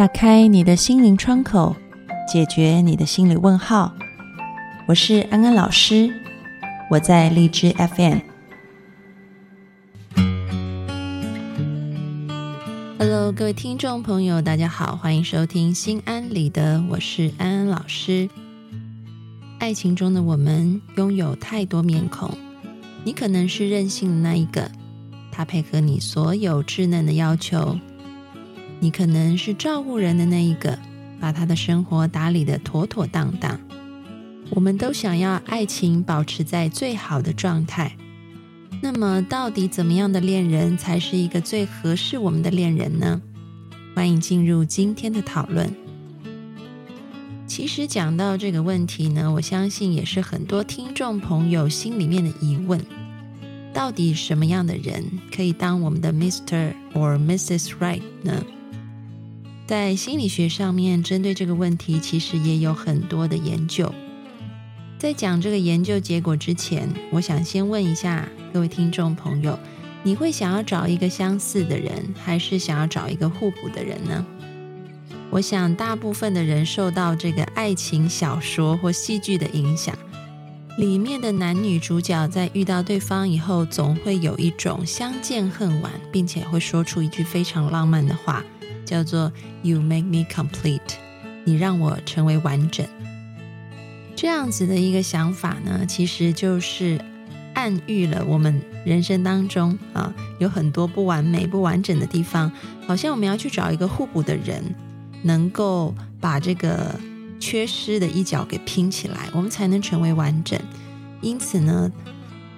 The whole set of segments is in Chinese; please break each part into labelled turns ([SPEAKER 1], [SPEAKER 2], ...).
[SPEAKER 1] 打开你的心灵窗口，解决你的心理问号。我是安安老师，我在荔枝 FM。Hello，各位听众朋友，大家好，欢迎收听心安理得，我是安安老师。爱情中的我们拥有太多面孔，你可能是任性的那一个，他配合你所有稚嫩的要求。你可能是照顾人的那一个，把他的生活打理的妥妥当当。我们都想要爱情保持在最好的状态。那么，到底怎么样的恋人才是一个最合适我们的恋人呢？欢迎进入今天的讨论。其实讲到这个问题呢，我相信也是很多听众朋友心里面的疑问：到底什么样的人可以当我们的 Mister or Mrs. Right 呢？在心理学上面，针对这个问题，其实也有很多的研究。在讲这个研究结果之前，我想先问一下各位听众朋友：你会想要找一个相似的人，还是想要找一个互补的人呢？我想，大部分的人受到这个爱情小说或戏剧的影响，里面的男女主角在遇到对方以后，总会有一种相见恨晚，并且会说出一句非常浪漫的话。叫做 "You make me complete"，你让我成为完整。这样子的一个想法呢，其实就是暗喻了我们人生当中啊，有很多不完美、不完整的地方，好像我们要去找一个互补的人，能够把这个缺失的一角给拼起来，我们才能成为完整。因此呢。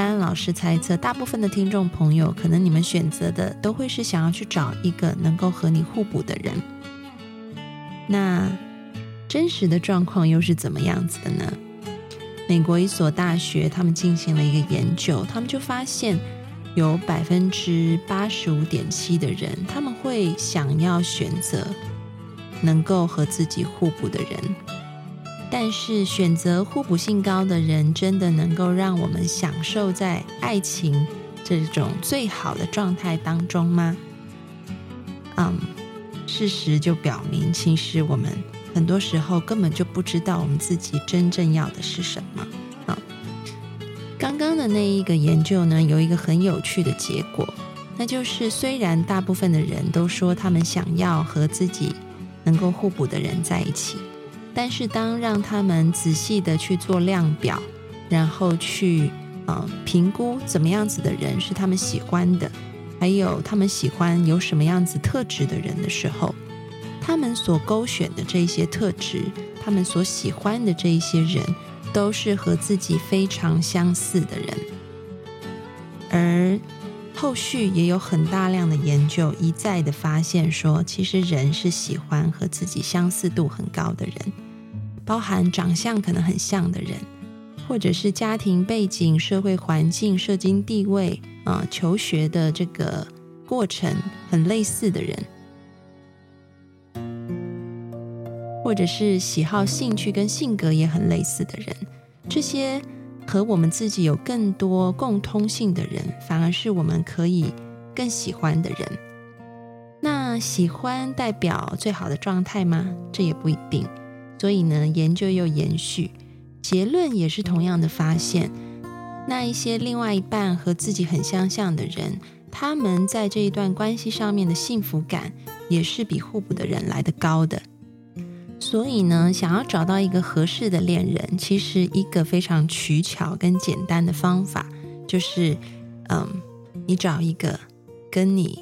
[SPEAKER 1] 安老师猜测，大部分的听众朋友，可能你们选择的都会是想要去找一个能够和你互补的人。那真实的状况又是怎么样子的呢？美国一所大学，他们进行了一个研究，他们就发现有百分之八十五点七的人，他们会想要选择能够和自己互补的人。但是，选择互补性高的人，真的能够让我们享受在爱情这种最好的状态当中吗？嗯，事实就表明，其实我们很多时候根本就不知道我们自己真正要的是什么。啊，刚刚的那一个研究呢，有一个很有趣的结果，那就是虽然大部分的人都说他们想要和自己能够互补的人在一起。但是，当让他们仔细的去做量表，然后去呃评估怎么样子的人是他们喜欢的，还有他们喜欢有什么样子特质的人的时候，他们所勾选的这些特质，他们所喜欢的这一些人，都是和自己非常相似的人。而后续也有很大量的研究一再的发现说，其实人是喜欢和自己相似度很高的人，包含长相可能很像的人，或者是家庭背景、社会环境、社经地位啊、求学的这个过程很类似的人，或者是喜好、兴趣跟性格也很类似的人，这些。和我们自己有更多共通性的人，反而是我们可以更喜欢的人。那喜欢代表最好的状态吗？这也不一定。所以呢，研究又延续，结论也是同样的发现。那一些另外一半和自己很相像的人，他们在这一段关系上面的幸福感，也是比互补的人来的高的。所以呢，想要找到一个合适的恋人，其实一个非常取巧跟简单的方法，就是，嗯，你找一个跟你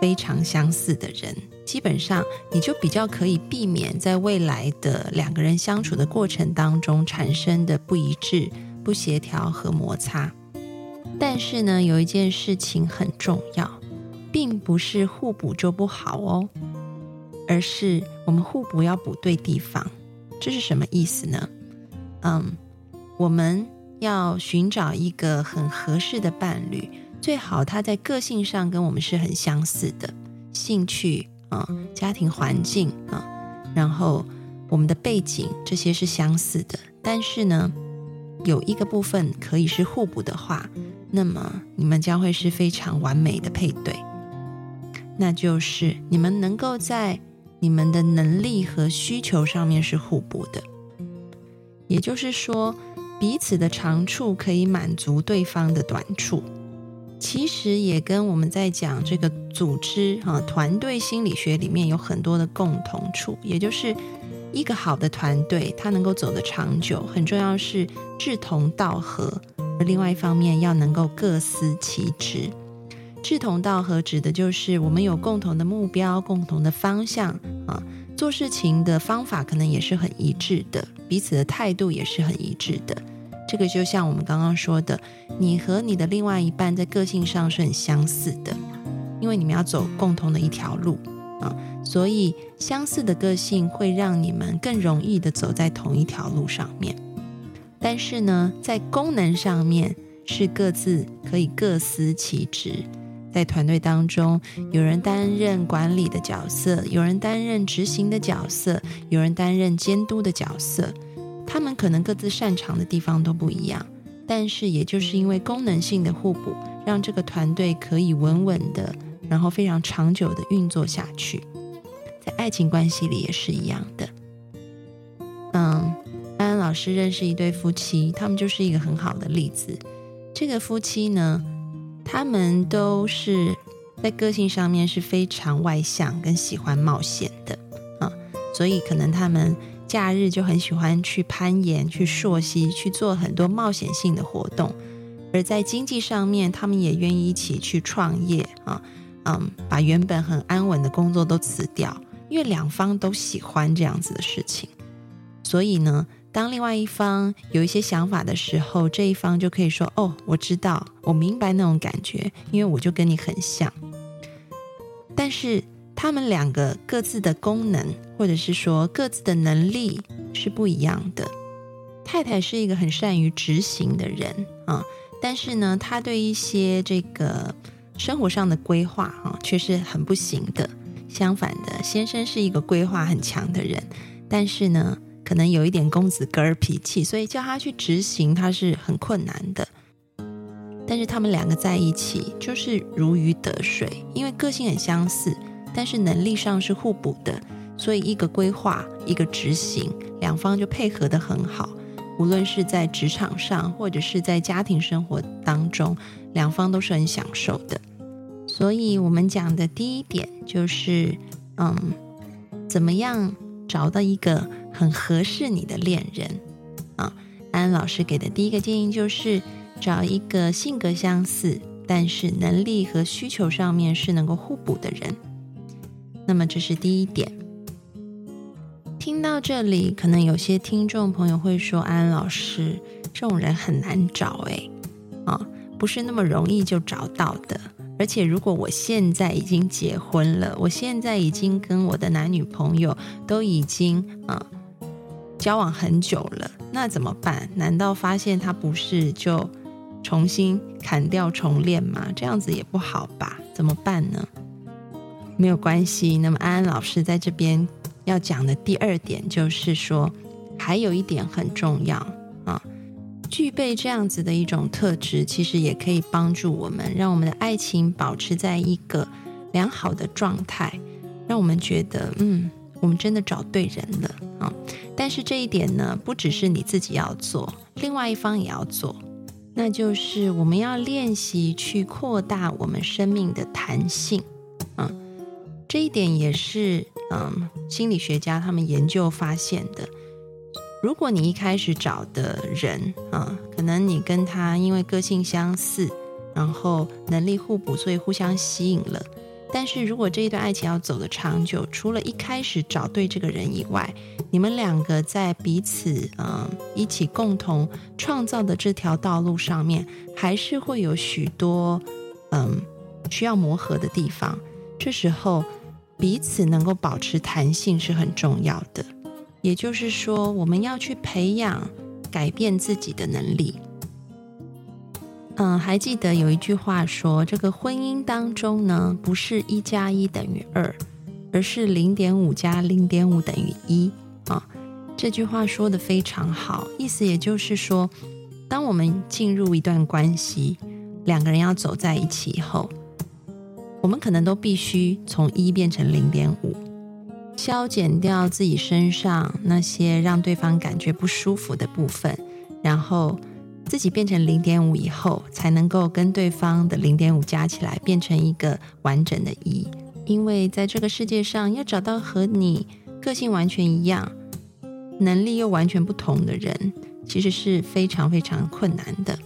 [SPEAKER 1] 非常相似的人，基本上你就比较可以避免在未来的两个人相处的过程当中产生的不一致、不协调和摩擦。但是呢，有一件事情很重要，并不是互补就不好哦。而是我们互补要补对地方，这是什么意思呢？嗯，我们要寻找一个很合适的伴侣，最好他在个性上跟我们是很相似的，兴趣啊、家庭环境啊，然后我们的背景这些是相似的。但是呢，有一个部分可以是互补的话，那么你们将会是非常完美的配对，那就是你们能够在你们的能力和需求上面是互补的，也就是说，彼此的长处可以满足对方的短处。其实也跟我们在讲这个组织啊团队心理学里面有很多的共同处，也就是一个好的团队，它能够走得长久，很重要是志同道合，而另外一方面要能够各司其职。志同道合指的就是我们有共同的目标、共同的方向啊，做事情的方法可能也是很一致的，彼此的态度也是很一致的。这个就像我们刚刚说的，你和你的另外一半在个性上是很相似的，因为你们要走共同的一条路啊，所以相似的个性会让你们更容易的走在同一条路上面。但是呢，在功能上面是各自可以各司其职。在团队当中，有人担任管理的角色，有人担任执行的角色，有人担任监督的角色。他们可能各自擅长的地方都不一样，但是也就是因为功能性的互补，让这个团队可以稳稳的，然后非常长久的运作下去。在爱情关系里也是一样的。嗯，安安老师认识一对夫妻，他们就是一个很好的例子。这个夫妻呢？他们都是在个性上面是非常外向跟喜欢冒险的啊，所以可能他们假日就很喜欢去攀岩、去溯溪、去做很多冒险性的活动。而在经济上面，他们也愿意一起去创业啊，嗯，把原本很安稳的工作都辞掉，因为两方都喜欢这样子的事情。所以呢。当另外一方有一些想法的时候，这一方就可以说：“哦，我知道，我明白那种感觉，因为我就跟你很像。”但是他们两个各自的功能，或者是说各自的能力是不一样的。太太是一个很善于执行的人啊，但是呢，他对一些这个生活上的规划啊，却是很不行的。相反的，先生是一个规划很强的人，但是呢。可能有一点公子哥儿脾气，所以叫他去执行，他是很困难的。但是他们两个在一起就是如鱼得水，因为个性很相似，但是能力上是互补的，所以一个规划，一个执行，两方就配合的很好。无论是在职场上，或者是在家庭生活当中，两方都是很享受的。所以我们讲的第一点就是，嗯，怎么样找到一个。很合适你的恋人啊！安老师给的第一个建议就是找一个性格相似，但是能力和需求上面是能够互补的人。那么这是第一点。听到这里，可能有些听众朋友会说：“安安老师，这种人很难找诶，啊，不是那么容易就找到的。而且如果我现在已经结婚了，我现在已经跟我的男女朋友都已经啊。”交往很久了，那怎么办？难道发现他不是就重新砍掉重练吗？这样子也不好吧？怎么办呢？没有关系。那么安安老师在这边要讲的第二点就是说，还有一点很重要啊，具备这样子的一种特质，其实也可以帮助我们，让我们的爱情保持在一个良好的状态，让我们觉得嗯。我们真的找对人了啊！但是这一点呢，不只是你自己要做，另外一方也要做，那就是我们要练习去扩大我们生命的弹性。嗯，这一点也是嗯心理学家他们研究发现的。如果你一开始找的人啊，可能你跟他因为个性相似，然后能力互补，所以互相吸引了。但是如果这一段爱情要走得长久，除了一开始找对这个人以外，你们两个在彼此嗯一起共同创造的这条道路上面，还是会有许多嗯需要磨合的地方。这时候彼此能够保持弹性是很重要的。也就是说，我们要去培养改变自己的能力。嗯，还记得有一句话说，这个婚姻当中呢，不是一加一等于二，而是零点五加零点五等于一啊。这句话说的非常好，意思也就是说，当我们进入一段关系，两个人要走在一起以后，我们可能都必须从一变成零点五，消减掉自己身上那些让对方感觉不舒服的部分，然后自己变成零点五以后，才能够跟对方的零点五加起来变成一个完整的一。因为在这个世界上，要找到和你个性完全一样、能力又完全不同的人，其实是非常非常困难的。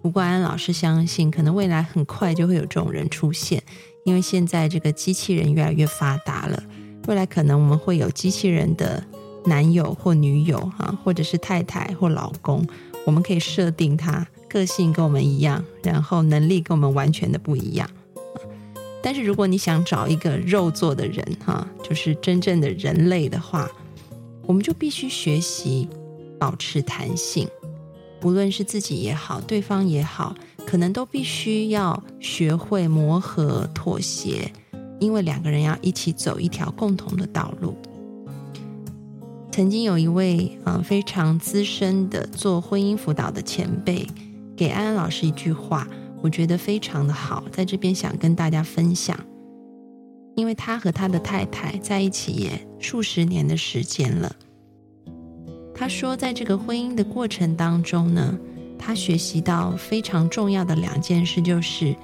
[SPEAKER 1] 不过安老师相信，可能未来很快就会有这种人出现，因为现在这个机器人越来越发达了。未来可能我们会有机器人的男友或女友，哈，或者是太太或老公，我们可以设定他个性跟我们一样，然后能力跟我们完全的不一样。但是如果你想找一个肉做的人，哈，就是真正的人类的话，我们就必须学习保持弹性，无论是自己也好，对方也好，可能都必须要学会磨合、妥协。因为两个人要一起走一条共同的道路。曾经有一位嗯非常资深的做婚姻辅导的前辈，给安安老师一句话，我觉得非常的好，在这边想跟大家分享。因为他和他的太太在一起也数十年的时间了，他说，在这个婚姻的过程当中呢，他学习到非常重要的两件事，就是。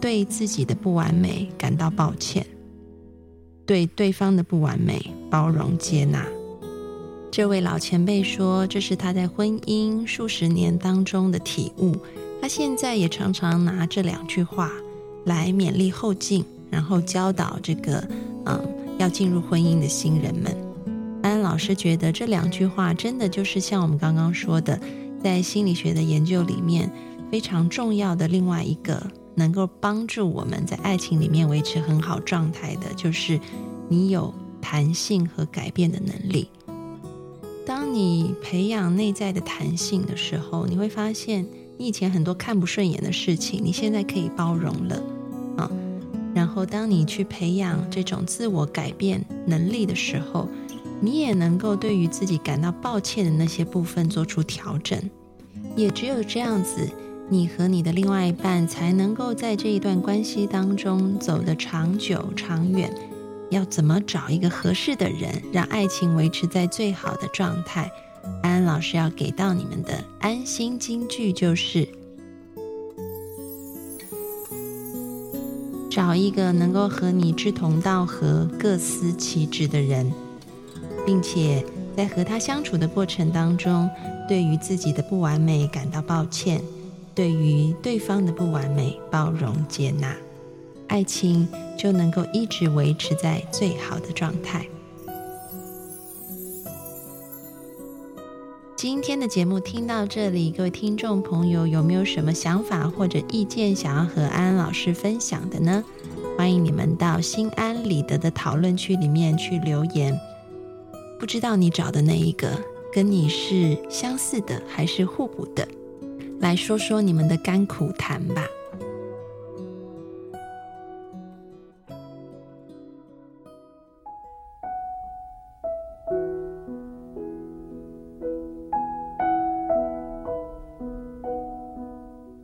[SPEAKER 1] 对自己的不完美感到抱歉，对对方的不完美包容接纳。这位老前辈说，这是他在婚姻数十年当中的体悟。他现在也常常拿这两句话来勉励后进，然后教导这个嗯要进入婚姻的新人们。安老师觉得这两句话真的就是像我们刚刚说的，在心理学的研究里面非常重要的另外一个。能够帮助我们在爱情里面维持很好状态的，就是你有弹性和改变的能力。当你培养内在的弹性的时候，你会发现你以前很多看不顺眼的事情，你现在可以包容了啊。然后，当你去培养这种自我改变能力的时候，你也能够对于自己感到抱歉的那些部分做出调整。也只有这样子。你和你的另外一半才能够在这一段关系当中走得长久长远。要怎么找一个合适的人，让爱情维持在最好的状态？安安老师要给到你们的安心金句就是：找一个能够和你志同道合、各司其职的人，并且在和他相处的过程当中，对于自己的不完美感到抱歉。对于对方的不完美包容接纳，爱情就能够一直维持在最好的状态。今天的节目听到这里，各位听众朋友有没有什么想法或者意见想要和安安老师分享的呢？欢迎你们到心安理得的讨论区里面去留言。不知道你找的那一个跟你是相似的还是互补的？来说说你们的甘苦谈吧。